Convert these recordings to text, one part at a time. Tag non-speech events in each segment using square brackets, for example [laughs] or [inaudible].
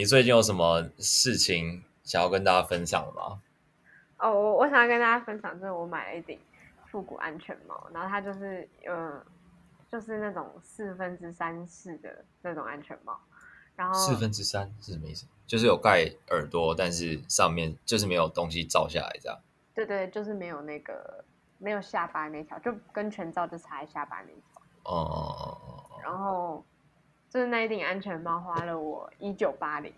你最近有什么事情想要跟大家分享的吗？哦，我我想要跟大家分享，就是我买了一顶复古安全帽，然后它就是呃，就是那种四分之三式的那种安全帽，然后四分之三是什么意思？就是有盖耳朵，但是上面就是没有东西罩下来，这样。对对，就是没有那个没有下巴那条，就跟全罩就差在下巴那条。哦哦哦哦。然后就是那一顶安全帽花了我一九八零。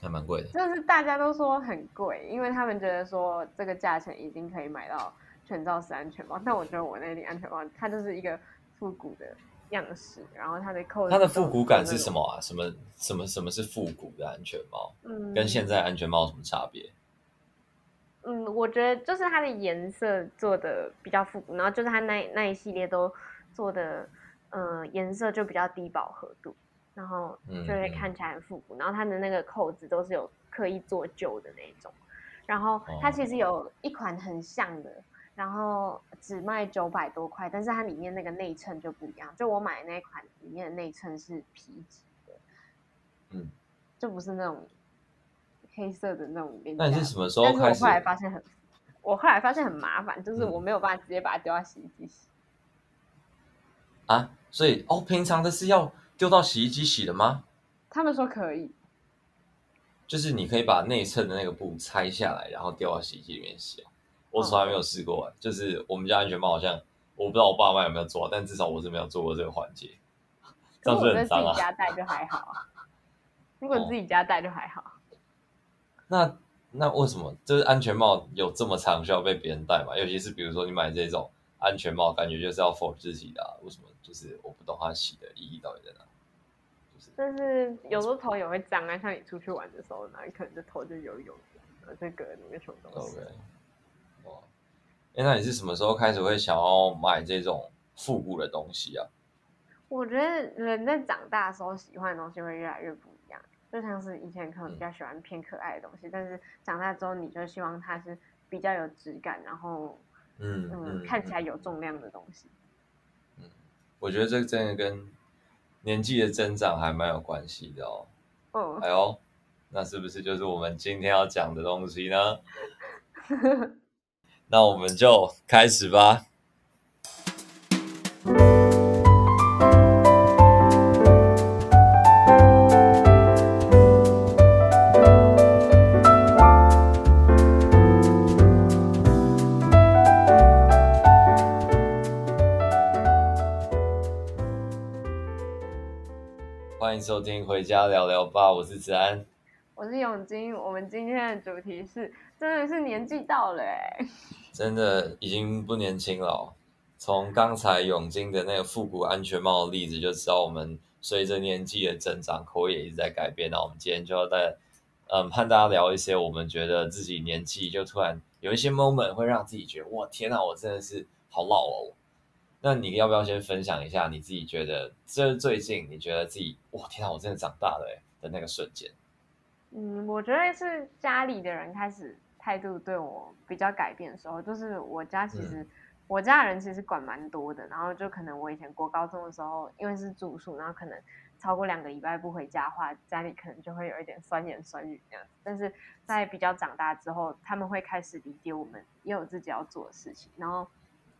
还蛮贵的，就是大家都说很贵，因为他们觉得说这个价钱已经可以买到全罩式安全帽，但我觉得我那顶安全帽它就是一个复古的样式，然后它的扣子，它的复古感是什么啊？什么什么什么是复古的安全帽？嗯，跟现在安全帽有什么差别？嗯，我觉得就是它的颜色做的比较复古，然后就是它那那一系列都做的，呃，颜色就比较低饱和度。然后就会看起来很复古，嗯嗯，然后它的那个扣子都是有刻意做旧的那种，然后它其实有一款很像的，然后只卖九百多块，但是它里面那个内衬就不一样，就我买的那一款里面的内衬是皮质的，嗯，就不是那种黑色的那种面。那你是什么时候开始？但是我后来发现很，我后来发现很麻烦，就是我没有办法直接把它丢到洗衣机洗。啊，所以哦，平常的是要。丢到洗衣机洗的吗？他们说可以，就是你可以把内衬的那个布拆下来，然后丢到洗衣机里面洗。我从来没有试过，嗯，就是我们家安全帽好像我不知道我爸妈有没有做，但至少我是没有做过这个环节。这样子很脏啊。[laughs] 如果自己家戴就还好啊。如果自己家戴就还好。那那为什么就是安全帽有这么长需要被别人戴嘛？尤其是比如说你买这种安全帽，感觉就是要 for 自己的，啊，为什么？就是我不懂它洗的意义到底在哪，就是但是有时候头也会脏啊，像你出去玩的时候，那你可能这头就有油，这个里面什么东西。OK，哇，哎，那你是什么时候开始会想要买这种复古的东西啊？我觉得人在长大的时候喜欢的东西会越来越不一样，就像是以前可能比较喜欢偏可爱的东西，嗯、但是长大之后你就希望它是比较有质感，然后嗯嗯，嗯看起来有重量的东西。我觉得这真的跟年纪的增长还蛮有关系的哦。嗯，哎呦，那是不是就是我们今天要讲的东西呢？[laughs] 那我们就开始吧。收听回家聊聊吧，我是子安，我是永金。我们今天的主题是，真的是年纪到了哎，真的已经不年轻了。从刚才永金的那个复古安全帽的例子就知道，我们随着年纪的增长，口味也一直在改变。那我们今天就要在嗯，和大家聊一些我们觉得自己年纪就突然有一些 moment 会让自己觉得，哇，天哪，我真的是好老哦。那你要不要先分享一下你自己觉得这最近你觉得自己哇天啊，我真的长大了哎的那个瞬间？嗯，我觉得是家里的人开始态度对我比较改变的时候，就是我家其实、嗯、我家的人其实管蛮多的，然后就可能我以前国高中的时候，因为是住宿，然后可能超过两个礼拜不回家的话，家里可能就会有一点酸言酸语这样。但是在比较长大之后，他们会开始理解我们也有自己要做的事情，然后。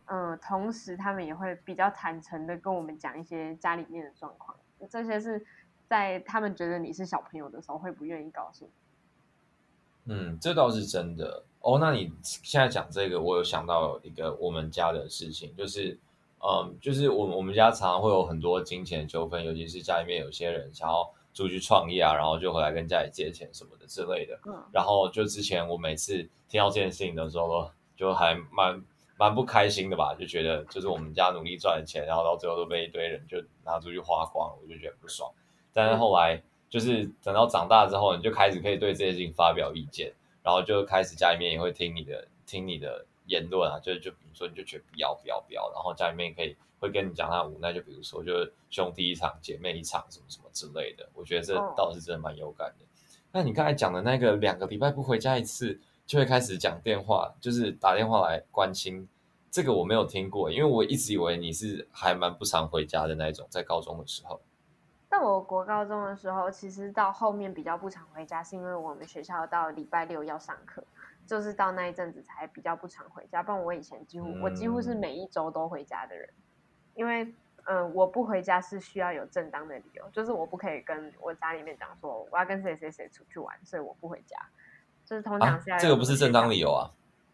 嗯，同时他们也会比较坦诚的跟我们讲一些家里面的状况，这些是在他们觉得你是小朋友的时候会不愿意告诉你。嗯，这倒是真的哦。那你现在讲这个，我有想到一个我们家的事情，就是嗯，就是我我们家常常会有很多金钱纠纷，尤其是家里面有些人想要出去创业啊，然后就回来跟家里借钱什么的之类的。嗯，然后就之前我每次听到这件事情的时候，就还蛮。蛮不开心的吧，就觉得就是我们家努力赚的钱，然后到最后都被一堆人就拿出去花光，我就觉得不爽。但是后来就是等到长大之后，你就开始可以对这些事情发表意见，然后就开始家里面也会听你的，听你的言论啊，就就比如说你就觉得不要不要不要，然后家里面可以会跟你讲他无奈，就比如说就是兄弟一场，姐妹一场，什么什么之类的。我觉得这倒是真的蛮有感的。那你刚才讲的那个两个礼拜不回家一次。就会开始讲电话，就是打电话来关心。这个我没有听过，因为我一直以为你是还蛮不常回家的那一种，在高中的时候。在我国高中的时候，其实到后面比较不常回家，是因为我们学校到礼拜六要上课，就是到那一阵子才比较不常回家。不然我以前几乎、嗯、我几乎是每一周都回家的人，因为嗯、呃，我不回家是需要有正当的理由，就是我不可以跟我家里面讲说我要跟谁谁谁出去玩，所以我不回家。就是通常是要、啊、这个不是正当理由啊。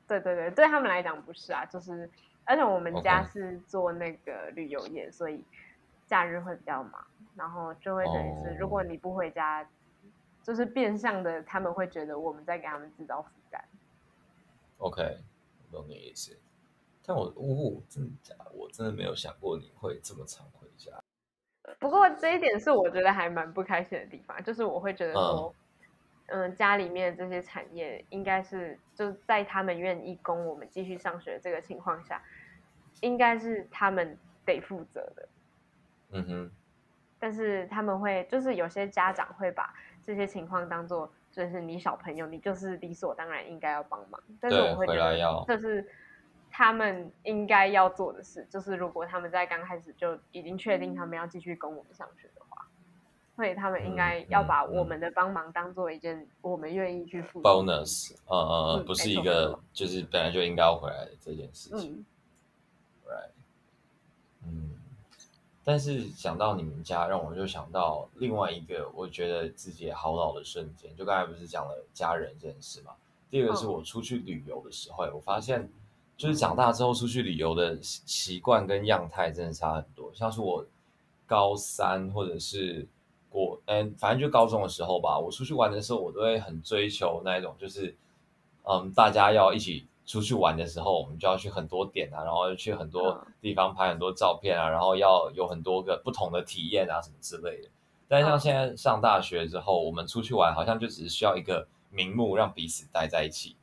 对对对，对他们来讲不是啊，就是而且我们家是做那个旅游业.所以假日会比较忙。然后就会等于是，如果你不回家，oh. 就是变相的，他们会觉得我们在给他们制造负担。OK，我懂你意思。但我，呜、哦、真的假的？我真的没有想过你会这么常回家。不过这一点是我觉得还蛮不开心的地方，就是我会觉得说，嗯、呃，家里面这些产业应该是就在他们愿意供我们继续上学这个情况下，应该是他们得负责的。嗯哼。但是他们会，就是有些家长会把这些情况当做，就是你小朋友，你就是理所当然应该要帮忙。但是我会觉得，这是他们应该要做的事。就是如果他们在刚开始就已经确定他们要继续供我们上学所以他们应该要把我们的帮忙当做一件我们愿意去付出 bonus，嗯嗯嗯，不是一个就是本来就应该要回来的这件事情。嗯，right，嗯。但是想到你们家，让我就想到另外一个我觉得自己也好老的瞬间。就刚才不是讲了家人这件事嘛？第二个是我出去旅游的时候，我发现就是长大之后出去旅游的习惯跟样态真的差很多。像是我高三或者是国，嗯，反正就高中的时候吧，我出去玩的时候，我都会很追求那一种，就是嗯，大家要一起。出去玩的时候，我们就要去很多点啊，然后去很多地方拍很多照片啊，然后要有很多个不同的体验啊，什么之类的。但像现在上大学之后，我们出去玩好像就只是需要一个名目，让彼此待在一起。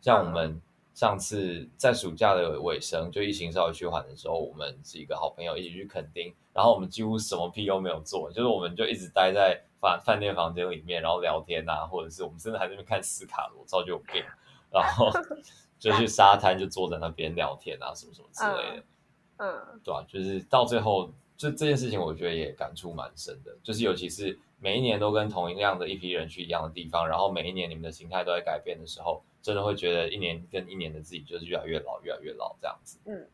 像我们上次在暑假的尾声，就疫情稍微趋缓的时候，我们几个好朋友一起去垦丁，然后我们几乎什么屁都没有做，就是我们就一直待在饭饭店房间里面，然后聊天啊，或者是我们甚至还在那边看斯卡罗，超级有病，然后。[laughs] 就去沙滩，就坐在那边聊天啊，什么什么之类的，嗯，嗯对吧、啊？就是到最后，就这件事情，我觉得也感触蛮深的。就是尤其是每一年都跟同一样的一批人去一样的地方，然后每一年你们的心态都在改变的时候，真的会觉得一年跟一年的自己就是越来越老，越来越老这样子。嗯。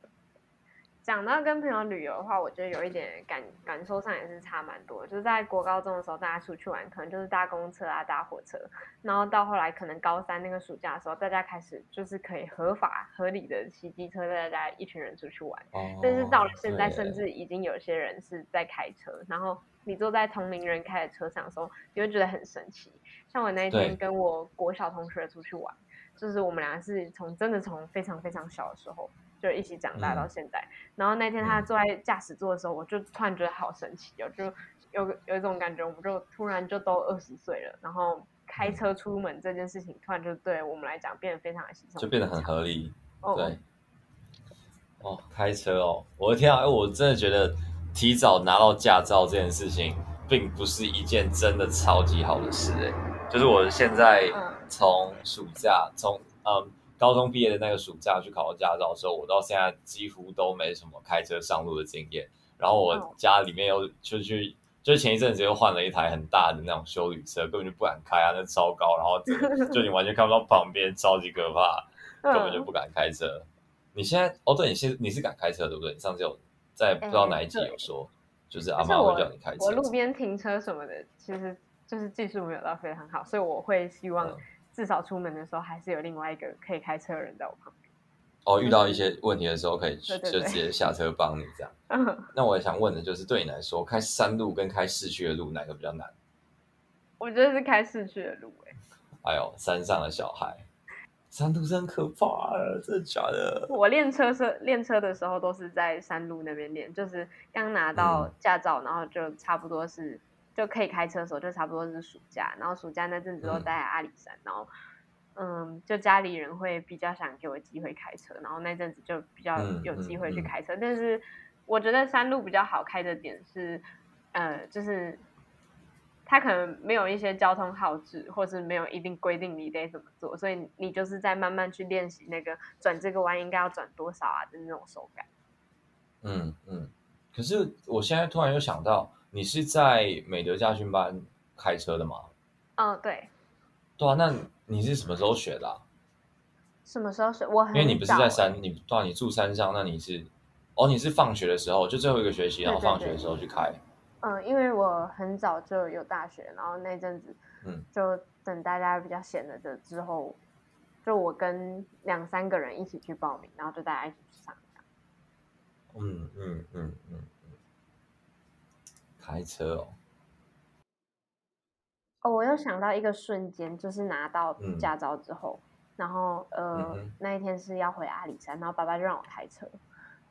讲到跟朋友旅游的话，我觉得有一点感感受上也是差蛮多。就是在国高中的时候，大家出去玩可能就是搭公车啊、搭火车，然后到后来可能高三那个暑假的时候，大家开始就是可以合法合理的骑机车，带大家一群人出去玩。哦、但是到了现在，甚至已经有些人是在开车，然后你坐在同龄人开的车上的时候，你会觉得很神奇。像我那一天跟我国小同学出去玩，就是我们俩是从真的从非常非常小的时候。就一起长大到现在，嗯、然后那天他坐在驾驶座的时候，嗯、我就突然觉得好神奇哦，就有有一种感觉，我们就突然就都二十岁了，然后开车出门这件事情，突然就对我们来讲变得非常的稀松，就变得很合理。哦。对，哦，开车哦，我的天啊，我真的觉得提早拿到驾照这件事情，并不是一件真的超级好的事哎，就是我现在从暑假从嗯。高中毕业的那个暑假去考驾照的时候，我到现在几乎都没什么开车上路的经验。然后我家里面又就去，就前一阵子又换了一台很大的那种修理车，根本就不敢开啊，那超高，然后就你完全看不到旁边，超级可怕，根本就不敢开车。你现在哦，对，你现你是敢开车对不对？你上次有在不知道哪一集有说，就是阿妈会叫你开车。我路边停车什么的，其实就是技术没有到非常好，所以我会希望。至少出门的时候还是有另外一个可以开车的人在我旁边。哦，遇到一些问题的时候可以 [laughs] 就直接下车帮你这样。[laughs] 嗯。那我也想问的就是，对你来说，开山路跟开市区的路哪个比较难？我觉得是开市区的路哎。哎呦，山上的小孩，山路真可怕，啊真的假的？我练车是练车的时候都是在山路那边练，就是刚拿到驾照，嗯、然后就差不多是。就可以开车的时候，就差不多是暑假，然后暑假那阵子都待在阿里山，嗯、然后，嗯，就家里人会比较想给我机会开车，然后那阵子就比较有机会去开车。嗯嗯嗯、但是我觉得山路比较好开的点是，呃，就是它可能没有一些交通号志，或是没有一定规定你得怎么做，所以你就是在慢慢去练习那个转这个弯应该要转多少啊的那种手感。嗯嗯，可是我现在突然又想到。你是在美德驾训班开车的吗？嗯，对。对啊，那你是什么时候学的啊？什么时候学？我很因为你不是在山，你对啊，你住山上，那你是哦，你是放学的时候，就最后一个学期，然后放学的时候去开。嗯，因为我很早就有大学，然后那阵子，嗯，就等大家比较闲了的之后，就我跟两三个人一起去报名，然后就大家一起去上。嗯嗯嗯嗯嗯，开车哦。哦，我又想到一个瞬间，就是拿到驾照之后，嗯、然后呃，嗯、那一天是要回阿里山，然后爸爸就让我开车，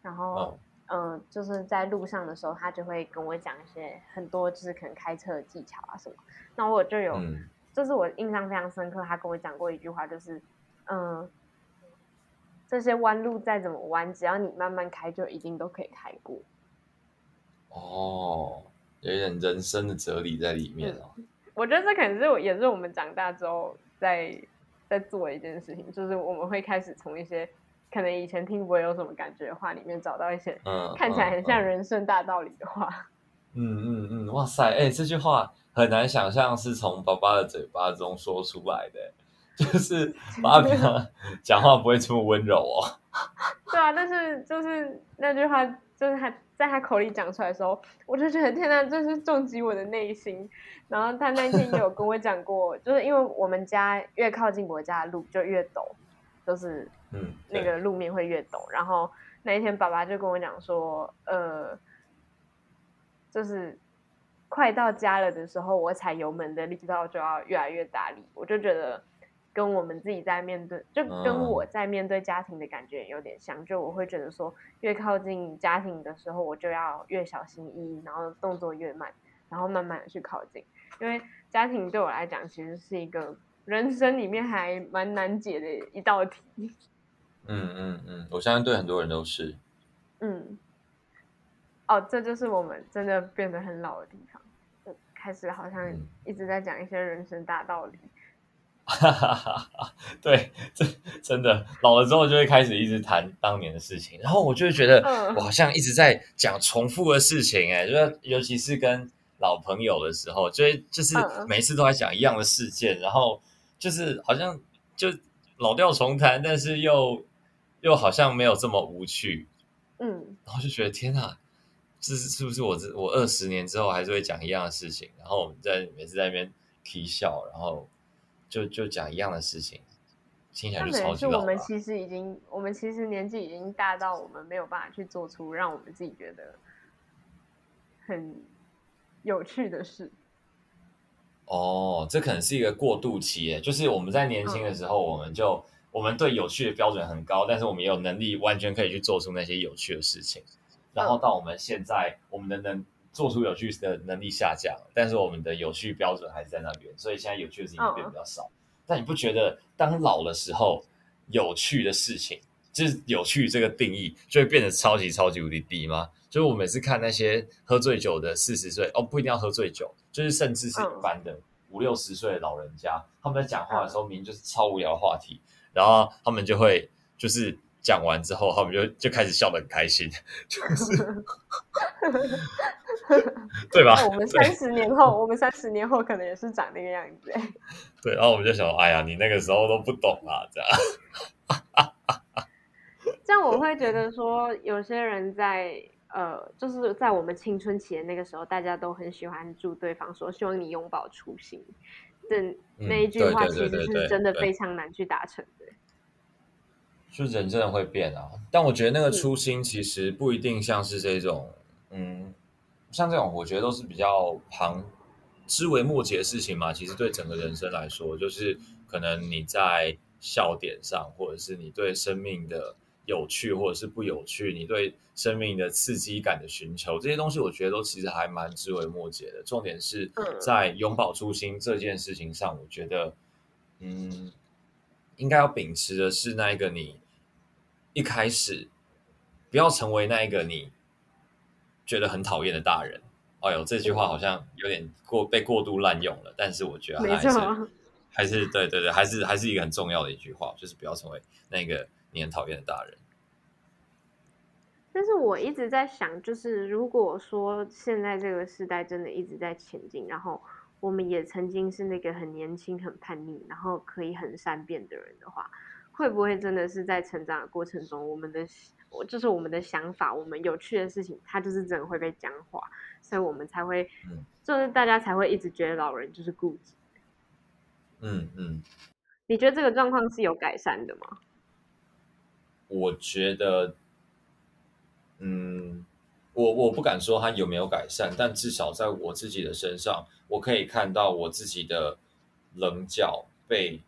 然后。哦嗯、呃，就是在路上的时候，他就会跟我讲一些很多，就是可能开车的技巧啊什么。那我就有，嗯、就是我印象非常深刻，他跟我讲过一句话，就是，嗯、呃，这些弯路再怎么弯，只要你慢慢开，就一定都可以开过。哦，有一点人生的哲理在里面哦。嗯、我觉得这可能是我也是我们长大之后在在做一件事情，就是我们会开始从一些。可能以前听不会有什么感觉的话，里面找到一些看起来很像人生大道理的话。嗯嗯嗯，哇塞，哎、欸，这句话很难想象是从爸爸的嘴巴中说出来的，就是爸爸 [laughs] 讲话不会这么温柔哦。对啊，但是就是那句话，就是他在他口里讲出来的时候，我就觉得天哪，这是重击我的内心。然后他那天也有跟我讲过，就是因为我们家越靠近我家的路就越陡，就是。嗯，那个路面会越陡，然后那一天爸爸就跟我讲说，呃，就是快到家了的时候，我踩油门的力道就要越来越大力。我就觉得跟我们自己在面对，就跟我在面对家庭的感觉有点像。就我会觉得说，越靠近家庭的时候，我就要越小心翼翼，然后动作越慢，然后慢慢的去靠近，因为家庭对我来讲其实是一个人生里面还蛮难解的一道题。嗯嗯嗯，我相信对很多人都是。嗯，哦，这就是我们真的变得很老的地方，开始好像一直在讲一些人生大道理。哈哈哈！对，这真的老了之后就会开始一直谈当年的事情，然后我就会觉得我好像一直在讲重复的事情，哎，就是尤其是跟老朋友的时候，就会就是每次都在讲一样的事件，然后就是好像就老调重弹，但是又。又好像没有这么无趣，嗯，然后就觉得天哪，这是是不是我这我二十年之后还是会讲一样的事情？然后我们在每次在那边啼笑，然后就就讲一样的事情，听起来就超级老。是我们其实已经，我们其实年纪已经大到我们没有办法去做出让我们自己觉得很有趣的事。哦，这可能是一个过渡期耶，就是我们在年轻的时候，我们就。嗯我们对有趣的标准很高，但是我们也有能力完全可以去做出那些有趣的事情。然后到我们现在，我们的能做出有趣的能力下降，但是我们的有趣标准还是在那边，所以现在有趣的事情变得比较少。但你不觉得当老的时候，有趣的事情就是有趣这个定义就会变得超级超级无敌低吗？就是我每次看那些喝醉酒的四十岁哦，不一定要喝醉酒，就是甚至是一般的五六十岁的老人家，他们在讲话的时候明明就是超无聊的话题。然后他们就会就是讲完之后，他们就就开始笑得很开心，[laughs] 就是 [laughs] 对吧？我们三十年后，我们三十年后可能也是长那个样子。[laughs] 对，然后我们就想，哎呀，你那个时候都不懂啊，这样。这样我会觉得说，有些人在呃，就是在我们青春期的那个时候，大家都很喜欢祝对方说，希望你永葆初心。这那一句话其实是真的非常难去达成的。就人真的会变啊，但我觉得那个初心其实不一定像是这种，嗯，像这种我觉得都是比较旁枝微末节的事情嘛。其实对整个人生来说，就是可能你在笑点上，或者是你对生命的有趣或者是不有趣，你对生命的刺激感的寻求，这些东西我觉得都其实还蛮枝微末节的。重点是在永葆初心这件事情上，我觉得，嗯，应该要秉持的是那一个你。一开始不要成为那一个你觉得很讨厌的大人。哎呦，这句话好像有点过被过度滥用了，但是我觉得还是还是对对对，还是还是一个很重要的一句话，就是不要成为那个你很讨厌的大人。但是我一直在想，就是如果说现在这个时代真的一直在前进，然后我们也曾经是那个很年轻、很叛逆，然后可以很善变的人的话，会不会真的是在成长的过程中，我们的我就是我们的想法，我们有趣的事情，它就是真的会被僵化，所以我们才会，就是大家才会一直觉得老人就是固执。嗯嗯，你觉得这个状况是有改善的吗？我觉得。嗯，我我不敢说他有没有改善，但至少在我自己的身上，我可以看到我自己的棱角被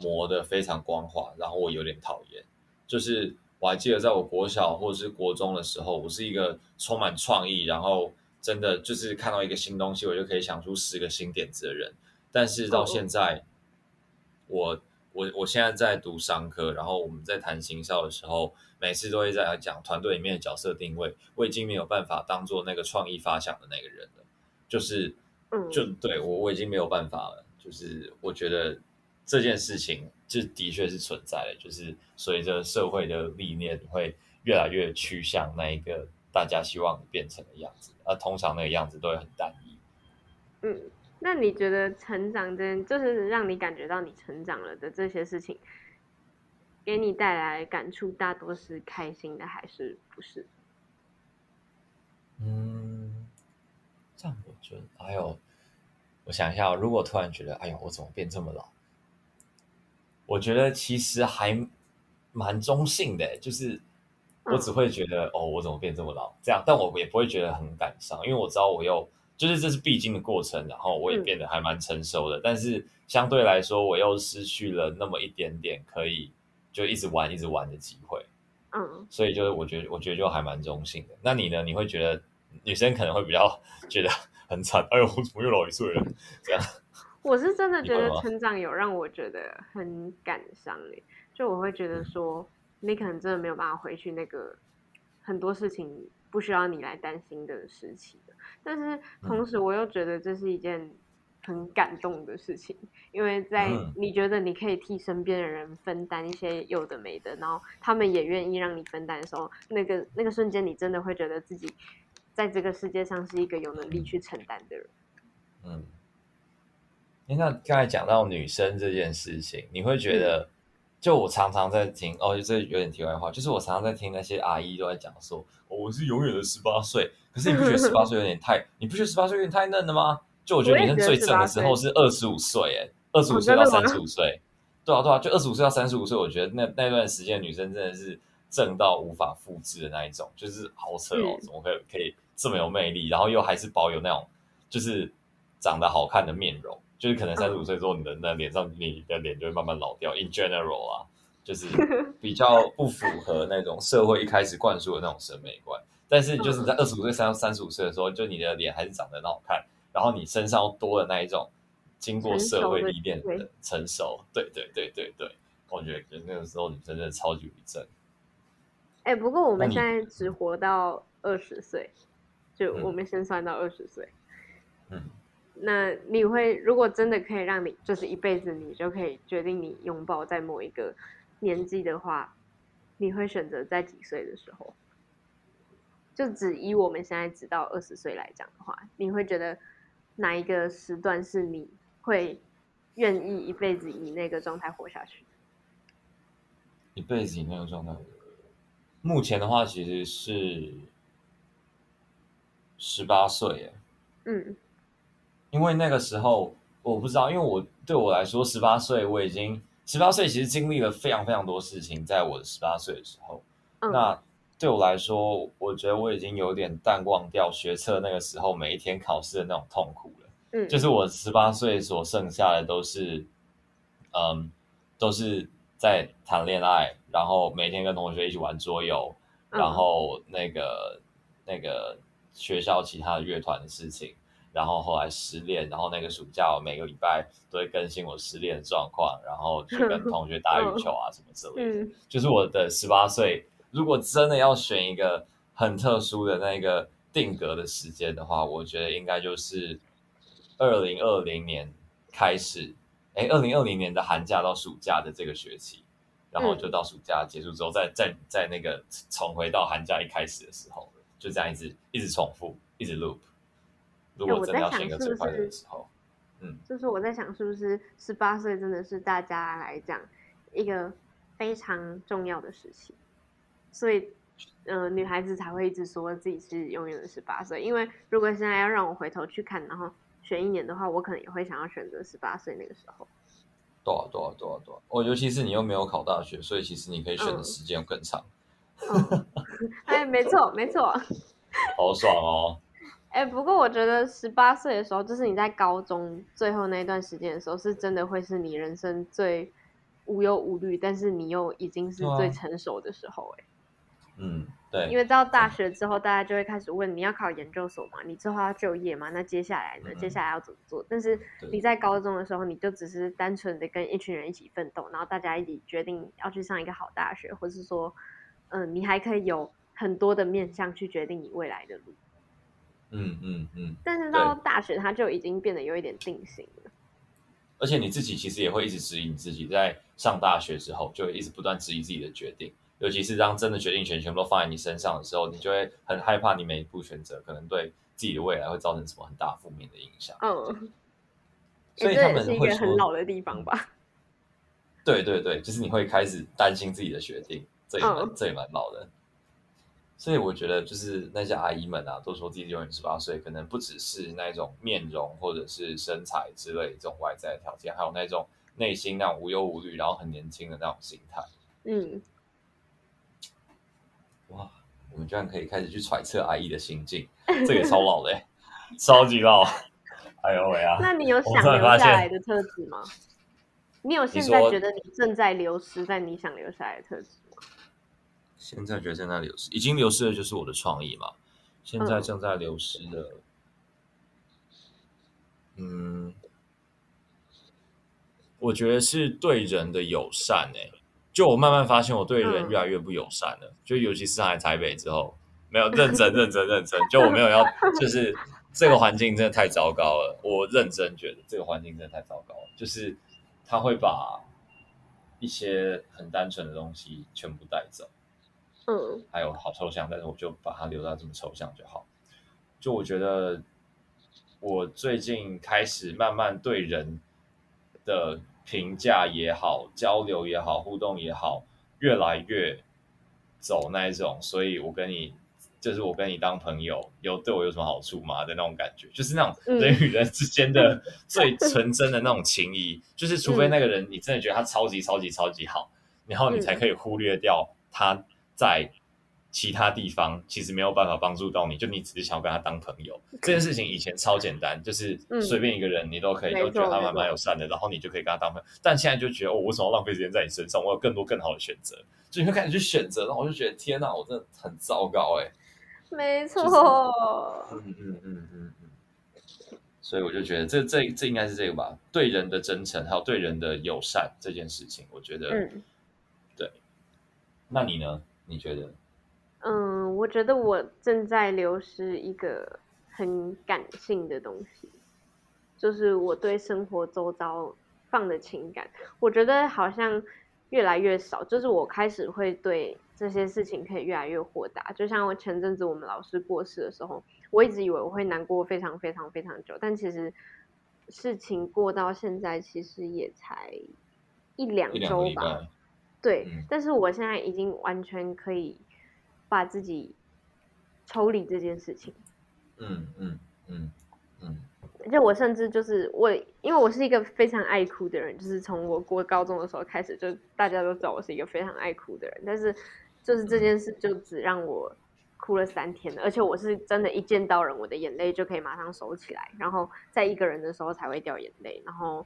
磨得非常光滑，然后我有点讨厌。就是我还记得，在我国小或者是国中的时候，我是一个充满创意，然后真的就是看到一个新东西，我就可以想出十个新点子的人。但是到现在，我。我我现在在读商科，然后我们在谈行销的时候，每次都会在讲团队里面的角色定位。我已经没有办法当做那个创意发想的那个人了，就是，就对我我已经没有办法了。就是我觉得这件事情就的确是存在的，就是随着社会的历练会越来越趋向那一个大家希望变成的样子，而通常那个样子都会很单一。嗯。那你觉得成长真就是让你感觉到你成长了的这些事情，给你带来感触，大多是开心的还是不是？嗯，这样我觉得，哎呦，我想一下，如果突然觉得，哎呦，我怎么变这么老？我觉得其实还蛮中性的，就是我只会觉得，嗯、哦，我怎么变这么老？这样，但我也不会觉得很感伤，因为我知道我又。就是这是必经的过程，然后我也变得还蛮成熟的，嗯，但是相对来说，我又失去了那么一点点可以就一直玩、一直玩的机会。嗯，所以就是我觉得，我觉得就还蛮中性的。那你呢？你会觉得女生可能会比较 [laughs] 觉得很惨？哎呦，我怎么又老一岁了？这样？我是真的觉得成长有让我觉得很感伤诶，就我会觉得说，你可能真的没有办法回去那个很多事情不需要你来担心的时期。但是同时，我又觉得这是一件很感动的事情，因为在你觉得你可以替身边的人分担一些有的没的，然后他们也愿意让你分担的时候，那个那个瞬间，你真的会觉得自己在这个世界上是一个有能力去承担的人。嗯，那刚才讲到女生这件事情，你会觉得？就我常常在听哦，这有点题外话，就是我常常在听那些阿姨都在讲说，哦，我是永远的十八岁。可是你不觉得十八岁有点太，[laughs] 你不觉得十八岁有点太嫩了吗？就我觉得女生最正的时候是二十五岁，哎，二十五岁到三十五岁，对啊对啊，就二十五岁到三十五岁，我觉得那那段时间女生真的是正到无法复制的那一种，就是好扯哦，怎么可以可以这么有魅力，然后又还是保有那种就是长得好看的面容。就是可能三十五岁之后，你的那脸上，你的脸就会慢慢老掉。In general 啊，就是 [laughs] 比较不符合那种社会一开始灌输的那种审美观。但是就是在二十五岁、三三十五岁的时候，就你的脸还是长得很好看，然后你身上多了那一种经过社会历练的成熟。对对对对对，我觉得那个时候你真的超级无正。哎，不过我们现在只活到二十岁，就我们先算到二十岁。嗯。那你会，如果真的可以让你，就是一辈子，你就可以决定你拥抱在某一个年纪的话，你会选择在几岁的时候？就只以我们现在直到二十岁来讲的话，你会觉得哪一个时段是你会愿意一辈子以那个状态活下去？一辈子以那个状态，目前的话其实是十八岁，嗯。因为那个时候我不知道，因为我对我来说，十八岁我已经十八岁，其实经历了非常非常多事情。在我的十八岁的时候，嗯，那对我来说，我觉得我已经有点淡忘掉学测那个时候每一天考试的那种痛苦了。嗯，就是我十八岁所剩下的都是，嗯，都是在谈恋爱，然后每天跟同学一起玩桌游，然后那个那个学校其他的乐团的事情。然后后来失恋，然后那个暑假我每个礼拜都会更新我失恋的状况，然后去跟同学打羽球啊什么之类的。[laughs] 就是我的十八岁，如果真的要选一个很特殊的那个定格的时间的话，我觉得应该就是二零二零年开始，哎，二零二零年的寒假到暑假的这个学期，然后就到暑假结束之后，再再再那个重回到寒假一开始的时候，就这样一直一直重复，一直 loop。如果真的要选一个最快的时候，嗯，就是我在想，是不是十八岁真的是大家来讲一个非常重要的时期，所以，呃，女孩子才会一直说自己是永远的十八岁。因为如果现在要让我回头去看，然后选一年的话，我可能也会想要选择十八岁那个时候。多少多少多少多少！哦，尤其是你又没有考大学，所以其实你可以选的时间更长。嗯、[laughs] 哎，没错，没错，好爽哦！哎，不过我觉得十八岁的时候，就是你在高中最后那段时间的时候，是真的会是你人生最无忧无虑，但是你又已经是最成熟的时候。哎，嗯。对，因为到大学之后，大家就会开始问你要考研究所嘛？你之后要就业嘛？那接下来呢？嗯、接下来要怎么做？但是你在高中的时候，你就只是单纯的跟一群人一起奋斗，然后大家一起决定要去上一个好大学，或是说，嗯，你还可以有很多的面向去决定你未来的路。嗯嗯嗯。但是到大学，它就已经变得有一点定型了。而且你自己其实也会一直质疑你自己，在上大学之后，就会一直不断质疑自己的决定。尤其是当真的决定权全部都放在你身上的时候，你就会很害怕，你每一步选择可能对自己的未来会造成什么很大负面的影响。嗯，所以他们是一个很老的地方吧？对对对，就是你会开始担心自己的决定，这也蛮、嗯、这也蛮老的。所以我觉得，就是那些阿姨们啊，都说自己永远十八岁，可能不只是那种面容或者是身材之类这种外在的条件，还有那种内心那种无忧无虑，然后很年轻的那种心态。嗯。哇，我们居然可以开始去揣测阿姨的心境，这个也超老的，超级老。哎呦喂啊！那你有想留下来的特质吗？你有现在觉得你正在流失，但你想留下来的特质吗？现在觉得正在流失，已经流失的就是我的创意嘛。现在正在流失的，嗯，嗯，我觉得是对人的友善诶。就我慢慢发现，我对人越来越不友善了。嗯、就尤其是上来台北之后，没有认真、认真、认真。就我没有要，就是这个环境真的太糟糕了。我认真觉得这个环境真的太糟糕了。就是他会把一些很单纯的东西全部带走。嗯，还有好抽象，但是我就把它留到这么抽象就好。就我觉得，我最近开始慢慢对人的。评价也好，交流也好，互动也好，越来越走那一种，所以我跟你就是我跟你当朋友，有对我有什么好处吗？的那种感觉，就是那种人与人之间的最纯真的那种情谊，嗯、就是除非那个人你真的觉得他超级超级超级好，然后你才可以忽略掉他在。其他地方其实没有办法帮助到你，就你只是想要跟他当朋友。Okay. 这件事情以前超简单，就是随便一个人你都可以都觉得他蛮蛮友善的，然后你就可以跟他当朋友。但现在就觉得，哦，我为什么要浪费时间在你身上？我有更多更好的选择，就你会开始去选择，然后我就觉得天哪，我真的很糟糕哎。没错。嗯嗯嗯嗯嗯。所以我就觉得这这这应该是这个吧，对人的真诚，还有对人的友善这件事情，我觉得，嗯，对。那你呢？你觉得？嗯，我觉得我正在流失一个很感性的东西，就是我对生活周遭放的情感，我觉得好像越来越少。就是我开始会对这些事情可以越来越豁达。就像我前阵子我们老师过世的时候，我一直以为我会难过非常非常非常久，但其实事情过到现在，其实也才一两周吧。对，嗯，但是我现在已经完全可以。把自己抽离这件事情，嗯嗯嗯嗯，而且我甚至就是我，因为我是一个非常爱哭的人，就是从我过高中的时候开始，就大家都知道我是一个非常爱哭的人。但是就是这件事就只让我哭了三天，而且我是真的，一见到人，我的眼泪就可以马上收起来，然后在一个人的时候才会掉眼泪，然后。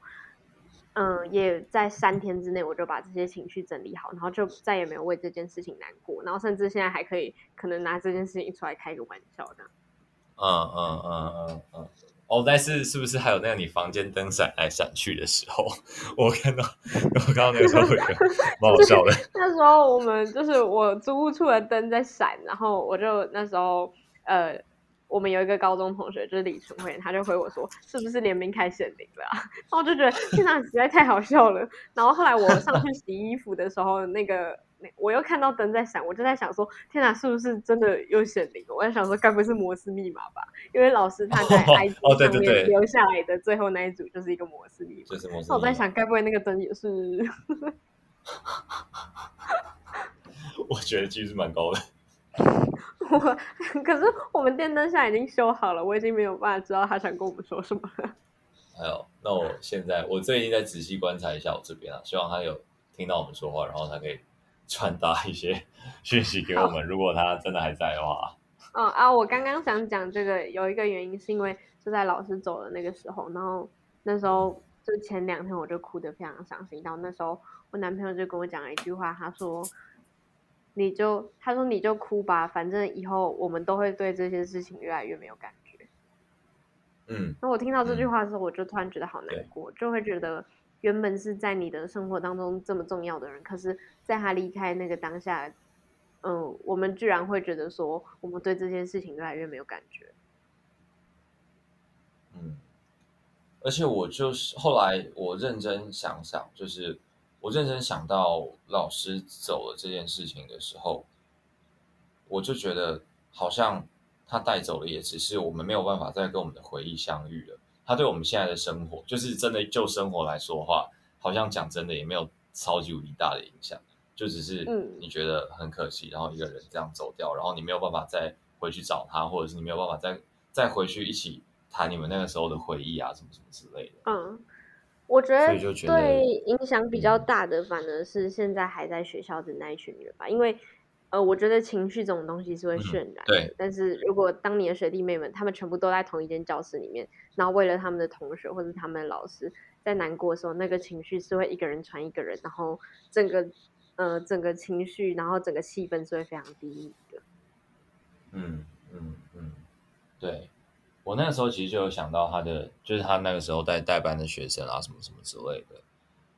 嗯，也在三天之内，我就把这些情绪整理好，然后就再也没有为这件事情难过，然后甚至现在还可以可能拿这件事情出来开个玩笑的。嗯嗯嗯嗯嗯。哦，但是是不是还有那个你房间灯闪来闪去的时候？我看到，我刚刚那个时候会觉得 [laughs] 蛮好笑的。那时候我们就是我租屋处的灯在闪，然后我就那时候呃。我们有一个高中同学就是李纯慧，他就回我说，是不是联名开显灵了啊？[laughs] 然后我就觉得天哪，实在太好笑了。[laughs] 然后后来我上去洗衣服的时候，那个我又看到灯在闪，我就在想说，天哪，是不是真的又显灵了？我在想说，该不会是摩斯密码吧？因为老师他在 IG 上面留下来的最后那一组就是一个摩斯密码。就是摩斯密码。那我在想，该不会那个灯也是？[laughs] 我觉得其实蛮高的。[laughs] 我 [laughs] 可是我们电灯现在已经修好了，我已经没有办法知道他想跟我们说什么了。[laughs] 还有，那我现在我最近在仔细观察一下我这边啊，希望他有听到我们说话，然后他可以传达一些讯息给我们。如果他真的还在的话，嗯啊，我刚刚想讲这个有一个原因，是因为就在老师走的那个时候，然后那时候就前两天我就哭得非常伤心，然后那时候我男朋友就跟我讲了一句话，他说。你就他说你就哭吧，反正以后我们都会对这些事情越来越没有感觉。嗯，那我听到这句话的时候，我就突然觉得好难过，嗯、就会觉得原本是在你的生活当中这么重要的人，可是在他离开那个当下，嗯，我们居然会觉得说我们对这件事情越来越没有感觉。嗯，而且我就是后来我认真想想，就是。我认真想到老师走了这件事情的时候，我就觉得好像他带走了，也只是我们没有办法再跟我们的回忆相遇了。他对我们现在的生活，就是真的就生活来说的话，好像讲真的也没有超级无敌大的影响，就只是你觉得很可惜，然后一个人这样走掉，然后你没有办法再回去找他，或者是你没有办法再再回去一起谈你们那个时候的回忆啊，什么什么之类的。嗯。我觉得对影响比较大的，反而是现在还在学校的那一群人吧。因为，呃，我觉得情绪这种东西是会渲染的。对。但是如果当你的学弟妹们他们全部都在同一间教室里面，然后为了他们的同学或者他们的老师在难过的时候，那个情绪是会一个人传一个人，然后整个呃整个情绪，然后整个气氛是会非常低迷的。嗯嗯嗯，对。我那个时候其实就有想到他的，就是他那个时候带带班的学生啊，什么什么之类的。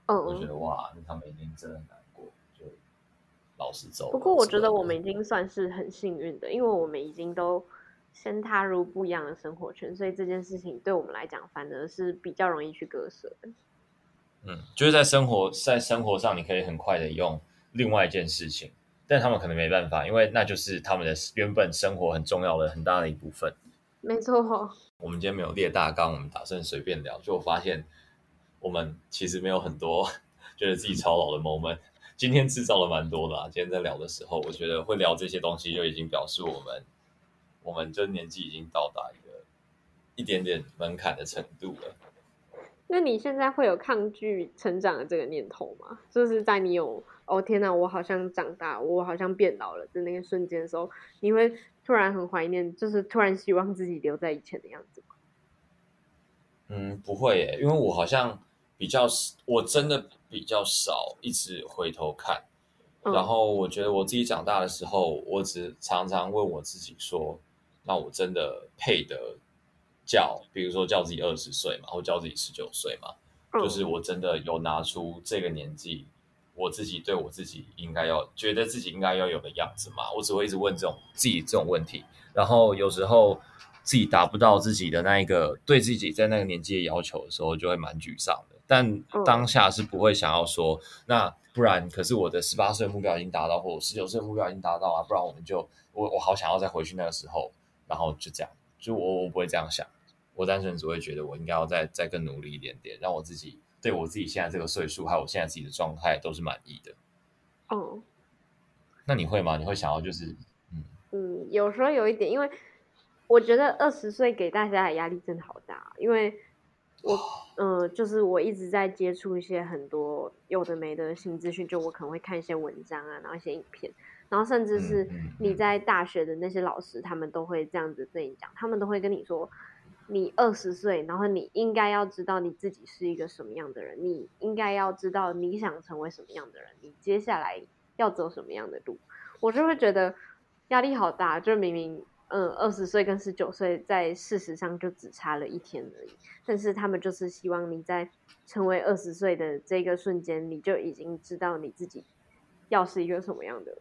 嗯，我觉得哇，那他们一定真的很难过，就老师走。不过我觉得我们已经算是很幸运的，因为我们已经都先踏入不一样的生活圈，所以这件事情对我们来讲反而是比较容易去割舍的。嗯，就是在生活在生活上，你可以很快的用另外一件事情，但他们可能没办法，因为那就是他们的原本生活很重要的很大的一部分。没错，我们今天没有列大纲，我们打算随便聊。就我发现，我们其实没有很多 [laughs] 觉得自己超老的 moment。今天制造了蛮多的啊。今天在聊的时候，我觉得会聊这些东西，就已经表示我们，我们这年纪已经到达一个一点点门槛的程度了。那你现在会有抗拒成长的这个念头吗？就是在你有哦天哪，我好像长大，我好像变老了的那个瞬间的时候，你会？突然很怀念，就是突然希望自己留在以前的样子。嗯，不会耶，因为我好像比较，我真的比较少一直回头看。嗯。然后我觉得我自己长大的时候，我只常常问我自己说：“那我真的配得叫，比如说叫自己二十岁嘛，或叫自己十九岁嘛？嗯。就是我真的有拿出这个年纪。”我自己对我自己应该要觉得自己应该要有的样子嘛，我只会一直问这种自己这种问题，然后有时候自己达不到自己的那一个对自己在那个年纪的要求的时候，就会蛮沮丧的。但当下是不会想要说，那不然，可是我的十八岁目标已经达到，或我十九岁目标已经达到啊，不然我们就我我好想要再回去那个时候，然后就这样，就我我不会这样想，我单纯只会觉得我应该要再再更努力一点点，让我自己。对我自己现在这个岁数，还有我现在自己的状态，都是满意的。哦，那你会吗？你会想要就是，嗯嗯，有时候有一点，因为我觉得二十岁给大家的压力真的好大，因为我嗯、呃，就是我一直在接触一些很多有的没的新资讯，就我可能会看一些文章啊，然后一些影片，然后甚至是你在大学的那些老师，他们都会这样子对你讲，他们都会跟你说。你二十岁，然后你应该要知道你自己是一个什么样的人，你应该要知道你想成为什么样的人，你接下来要走什么样的路。我就会觉得压力好大，就明明嗯，二十岁跟十九岁在事实上就只差了一天而已，但是他们就是希望你在成为二十岁的这个瞬间，你就已经知道你自己要是一个什么样的人。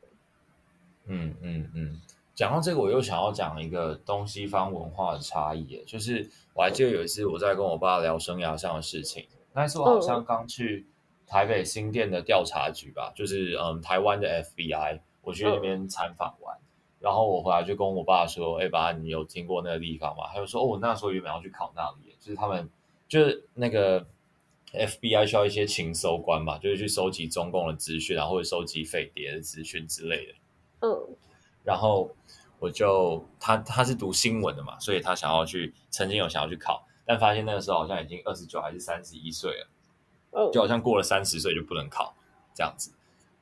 嗯嗯嗯，讲到这个，我又想要讲一个东西方文化的差异，就是我还记得有一次我在跟我爸聊生涯上的事情，那次我好像刚去台北新店的调查局吧，就是嗯台湾的 FBI，我去那边参访完，然后我回来就跟我爸说：“哎爸，你有听过那个地方吗？”他就说：“哦，我那时候原本要去考那里，就是他们就是那个 FBI 需要一些情搜官嘛，就是去收集中共的资讯，然后会收集匪谍的资讯之类的。”嗯。然后我就他他是读新闻的嘛，所以他想要去曾经有想要去考，但发现那个时候好像已经二十九还是三十一岁了，哦，就好像过了三十岁就不能考这样子。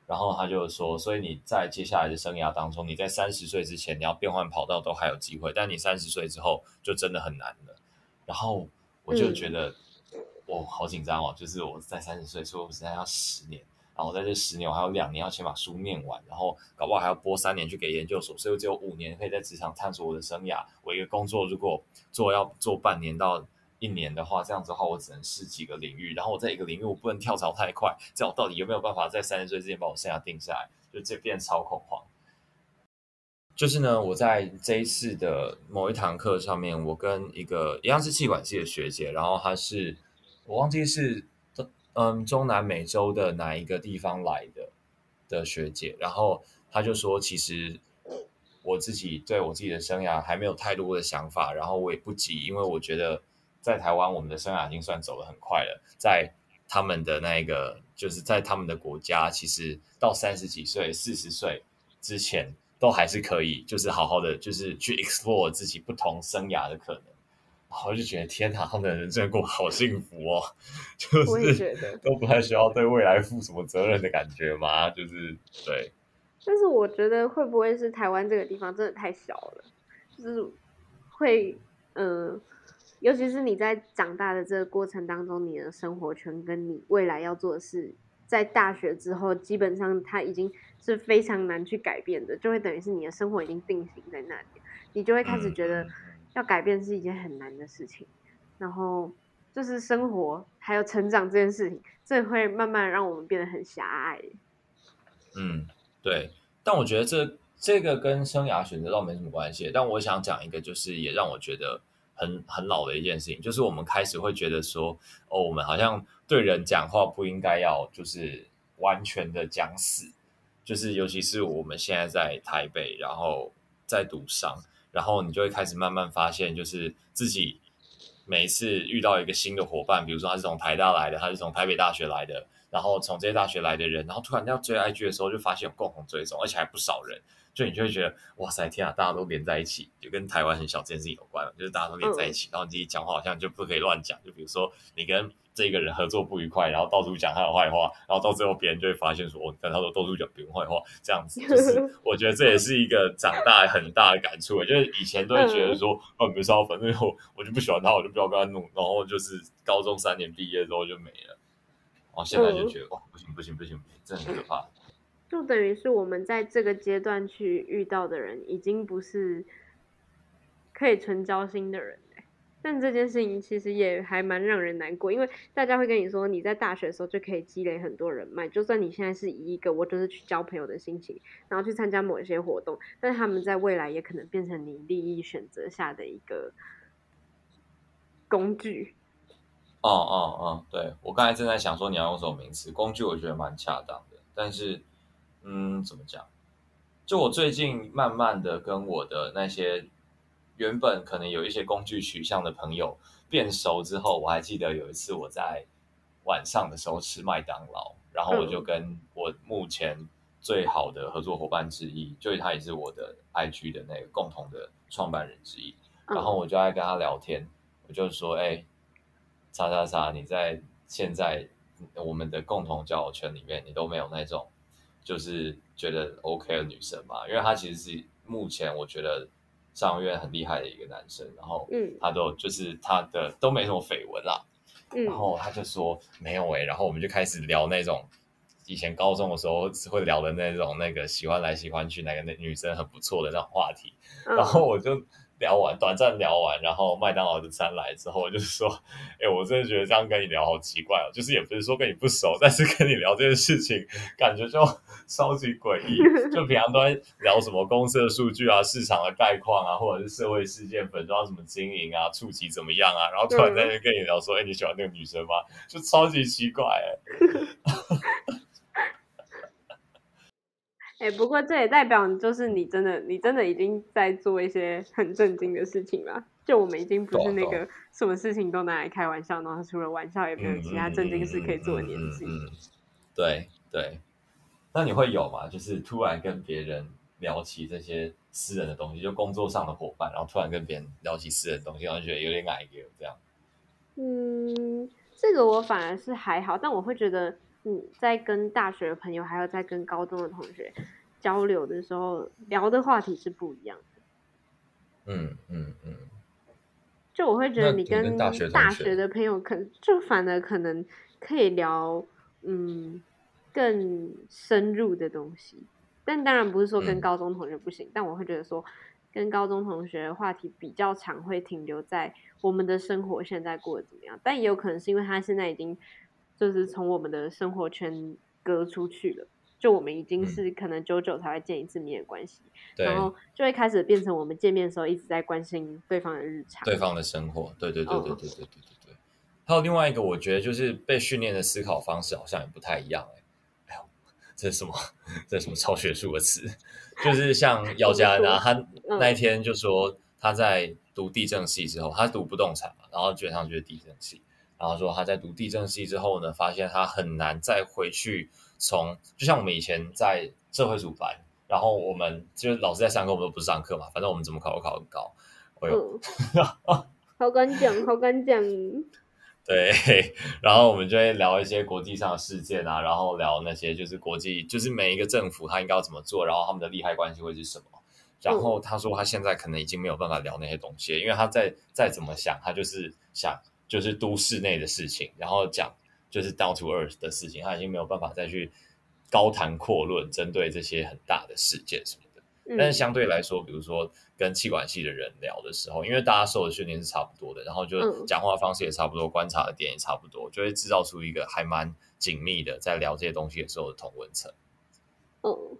然后他就说，所以你在接下来的生涯当中，你在三十岁之前你要变换跑道都还有机会，但你三十岁之后就真的很难了。然后我就觉得我、嗯哦、好紧张哦，就是我在三十岁，所以我现在要十年。然后在这十年，我还有两年要先把书念完，然后搞不好还要播三年去给研究所，所以我只有五年可以在职场探索我的生涯。我一个工作如果做要做半年到一年的话，这样子的话我只能试几个领域，然后我在一个领域我不能跳槽太快，这样我到底有没有办法在三十岁之前把我生涯定下来？就这变超恐慌。就是呢，我在这一次的某一堂课上面，我跟一个一样是企管系的学姐，然后她是我忘记是。嗯，中南美洲的哪一个地方来的的学姐，然后她就说，其实我自己对我自己的生涯还没有太多的想法，然后我也不急，因为我觉得在台湾我们的生涯已经算走得很快了，在他们的那个就是在他们的国家，其实到三十几岁、四十岁之前都还是可以，就是好好的就是去 explore 自己不同生涯的可能。我就觉得天哪，他们的人真的过好幸福哦，就是都不太需要对未来负什么责任的感觉嘛，就是对。但是我觉得会不会是台湾这个地方真的太小了，就是会嗯、呃，尤其是你在长大的这个过程当中，你的生活圈跟你未来要做的事，在大学之后基本上它已经是非常难去改变的，就会等于是你的生活已经定型在那里，你就会开始觉得。嗯要改变是一件很难的事情，然后就是生活还有成长这件事情，这会慢慢让我们变得很狭隘。嗯，对。但我觉得这这个跟生涯选择倒没什么关系。但我想讲一个，就是也让我觉得很很老的一件事情，就是我们开始会觉得说，哦，我们好像对人讲话不应该要就是完全的讲死，就是尤其是我们现在在台北，然后在读商。然后你就会开始慢慢发现，就是自己每一次遇到一个新的伙伴，比如说他是从台大来的，他是从台北大学来的，然后从这些大学来的人，然后突然要追 IG 的时候，就发现有共同追踪，而且还不少人，就你就会觉得哇塞，天啊，大家都连在一起，就跟台湾很小这件事情有关，就是大家都连在一起，然后你自己讲话好像就不可以乱讲，就比如说你跟。这个人合作不愉快，然后到处讲他的坏话，然后到最后别人就会发现说，我跟他说到处讲别人坏话，这样子 [laughs] 就是我觉得这也是一个长大很大的感触。就是以前都会觉得说，哦，比如说反正我我就不喜欢他，我就不要跟他弄，然后就是高中三年毕业之后就没了。然后现在就觉得，哇，不行不行不行不行，这很可怕。就等于是我们在这个阶段去遇到的人，已经不是可以纯交心的人。但这件事情其实也还蛮让人难过，因为大家会跟你说，你在大学的时候就可以积累很多人脉，就算你现在是以一个我就是去交朋友的心情，然后去参加某一些活动，但他们在未来也可能变成你利益选择下的一个工具。哦哦哦，对，我刚才正在想说你要用什么名词，工具我觉得蛮恰当的，但是嗯，怎么讲？就我最近慢慢的跟我的那些。原本可能有一些工具取向的朋友变熟之后，我还记得有一次我在晚上的时候吃麦当劳，然后我就跟我目前最好的合作伙伴之一，就是他也是我的 IG 的那个共同的创办人之一，然后我就爱跟他聊天，我就说：“哎，叉叉叉，你在现在我们的共同交友圈里面，你都没有那种就是觉得 OK 的女生嘛？因为他其实是目前我觉得。”上院很厉害的一个男生，然后他都就是他的都没什么绯闻啦，嗯、然后他就说没有哎、欸，然后我们就开始聊那种以前高中的时候会聊的那种那个喜欢来喜欢去哪个那女生很不错的那种话题，嗯、然后我就。聊完，短暂聊完，然后麦当劳的餐来之后，我就说，[laughs] 哎，我真的觉得这样跟你聊好奇怪哦，就是也不是说跟你不熟，但是跟你聊这件事情，感觉就超级诡异。[laughs] 就平常都在聊什么公司的数据啊、市场的概况啊，或者是社会事件、粉妆什么经营啊、触及怎么样啊，然后突然在那跟你聊说，哎，你喜欢那个女生吗？就超级奇怪哎。[laughs] 哎、欸，不过这也代表就是你真的，你真的已经在做一些很正经的事情了。就我们已经不是那个什么事情都拿来开玩笑，然后除了玩笑也没有其他正经事可以做的年纪。嗯，对对。那你会有吗？就是突然跟别人聊起这些私人的东西，就工作上的伙伴，然后突然跟别人聊起私人的东西，然后觉得有点矮油这样。嗯，这个我反而是还好，但我会觉得。嗯，在跟大学的朋友，还有在跟高中的同学交流的时候，聊的话题是不一样的。嗯嗯嗯。就我会觉得，你跟大学的朋友，可能就反而可能可以聊嗯更深入的东西。但当然不是说跟高中同学不行，嗯、但我会觉得说，跟高中同学的话题比较常会停留在我们的生活现在过得怎么样。但也有可能是因为他现在已经。就是从我们的生活圈隔出去了，就我们已经是可能久久才会见一次面的关系，嗯、然后就会开始变成我们见面的时候一直在关心对方的日常，对方的生活，对对对对对对对对。还有另外一个，我觉得就是被训练的思考方式好像也不太一样哎，哎呦，这是什么？这是什么超学术的词？就是像姚嘉恩啊，[laughs] 他那一天就说他在读地震系之后，他读不动产嘛，然后基本上就是地震系。然后说他在读地震系之后呢，发现他很难再回去从，就像我们以前在社会组班，然后我们就是老师在上课，我们都不上课嘛，反正我们怎么考都考很高。哎呦，嗯、好敢讲，好敢讲。[laughs] 对，然后我们就会聊一些国际上的事件啊，然后聊那些就是国际，就是每一个政府他应该要怎么做，然后他们的利害关系会是什么。然后他说他现在可能已经没有办法聊那些东西，因为他再再怎么想，他就是想。就是都市内的事情，然后讲就是 down to earth 的事情，他已经没有办法再去高谈阔论，针对这些很大的事件什么的。嗯、但是相对来说，比如说跟气管系的人聊的时候，因为大家受的训练是差不多的，然后就讲话方式也差不多，观察的点也差不多，就会制造出一个还蛮紧密的在聊这些东西的时候的同温层。嗯，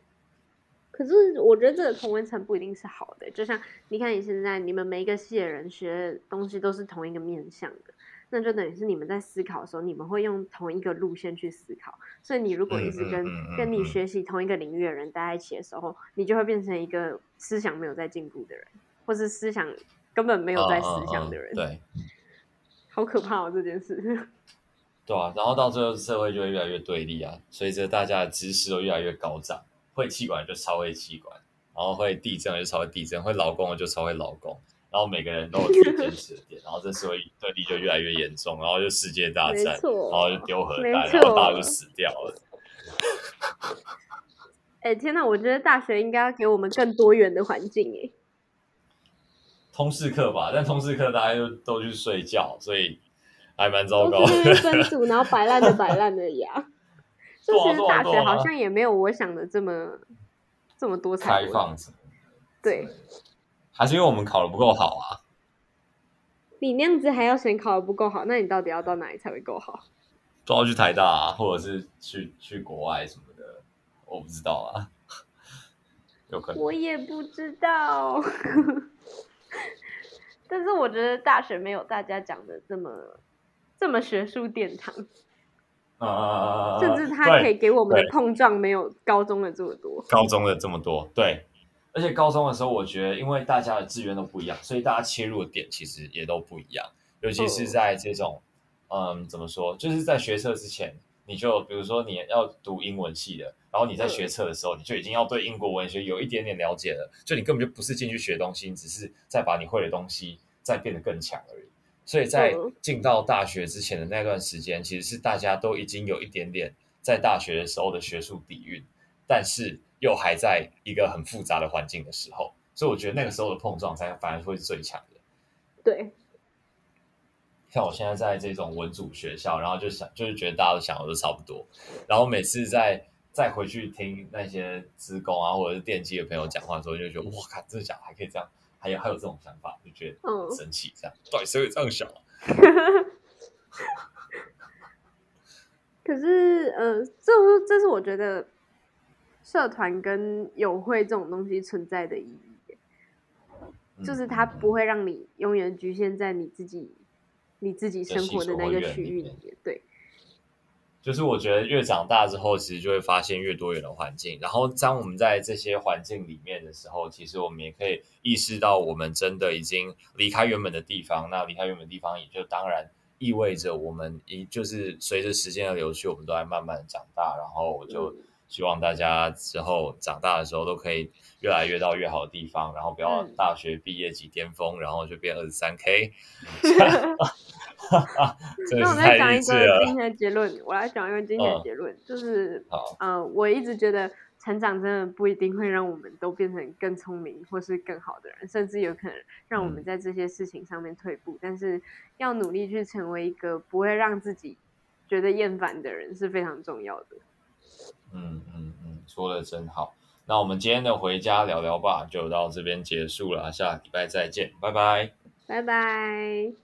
可是我觉得这个同温层不一定是好的，就像你看你现在你们每一个系的人学的东西都是同一个面向的。那就等于是你们在思考的时候，你们会用同一个路线去思考。所以你如果一直跟跟你学习同一个领域的人待在一起的时候，你就会变成一个思想没有在进步的人，或是思想根本没有在思想的人。对，[laughs] 好可怕哦这件事。[laughs] 对啊，然后到最后社会就会越来越对立啊，随着大家的知识都越来越高涨，会气管就超会气管，然后会地震就超会地震，会劳工就超会劳工。然后每个人都有自己坚持的点，[laughs] 然后这社会对立就越来越严重，然后就世界大战，然后就丢核弹，然后大家就死掉了。[laughs] 哎，天哪！我觉得大学应该要给我们更多元的环境哎。通识课吧，但通识课大家就都去睡觉，所以还蛮糟糕的。分组，然后摆烂的摆烂的呀。就其实大学好像也没有我想的这么这么多才开放。对。还是因为我们考的不够好啊？你那样子还要嫌考的不够好？那你到底要到哪里才会够好？都要去台大啊，或者是去去国外什么的，我不知道啊。[laughs] 有可能。我也不知道。[laughs] 但是我觉得大学没有大家讲的这么这么学术殿堂。啊、呃。甚至它可以给我们的碰撞没有高中的这么多。高中的这么多，对。而且高中的时候，我觉得因为大家的资源都不一样，所以大家切入的点其实也都不一样。尤其是在这种，嗯，嗯，怎么说，就是在学测之前，你就比如说你要读英文系的，然后你在学测的时候，你就已经要对英国文学有一点点了解了。就你根本就不是进去学东西，你只是在把你会的东西再变得更强而已。所以在进到大学之前的那段时间，其实是大家都已经有一点点在大学的时候的学术底蕴，但是。又还在一个很复杂的环境的时候，所以我觉得那个时候的碰撞才反而会是最强的。对，像我现在在这种文组学校，然后就想，就是觉得大家都想的都差不多，然后每次再再回去听那些职工啊或者是电机的朋友讲话的时候，就觉得哇靠，这讲还可以这样，还有还有这种想法，就觉得很神奇。这样，到底谁会这样想啊？[laughs] 可是，呃，这这是我觉得社团跟友会这种东西存在的意义，嗯、就是它不会让你永远局限在你自己你自己生活的那个区域里面。对，就是我觉得越长大之后，其实就会发现越多元的环境。然后，当我们在这些环境里面的时候，其实我们也可以意识到，我们真的已经离开原本的地方。那离开原本的地方，也就当然。意味着我们一就是随着时间的流去，我们都在慢慢的长大。然后我就希望大家之后长大的时候都可以越来越到越好的地方，然后不要大学毕业即巅峰，然后就变二十三 K。[laughs] [laughs] 那我再讲一个今天的结论，我来讲一个今天的结论，嗯、就是，嗯、呃，我一直觉得。成长真的不一定会让我们都变成更聪明或是更好的人，甚至有可能让我们在这些事情上面退步。嗯、但是要努力去成为一个不会让自己觉得厌烦的人是非常重要的。嗯嗯嗯，说的真好。那我们今天的回家聊聊吧就到这边结束了，下礼拜再见，拜拜，拜拜。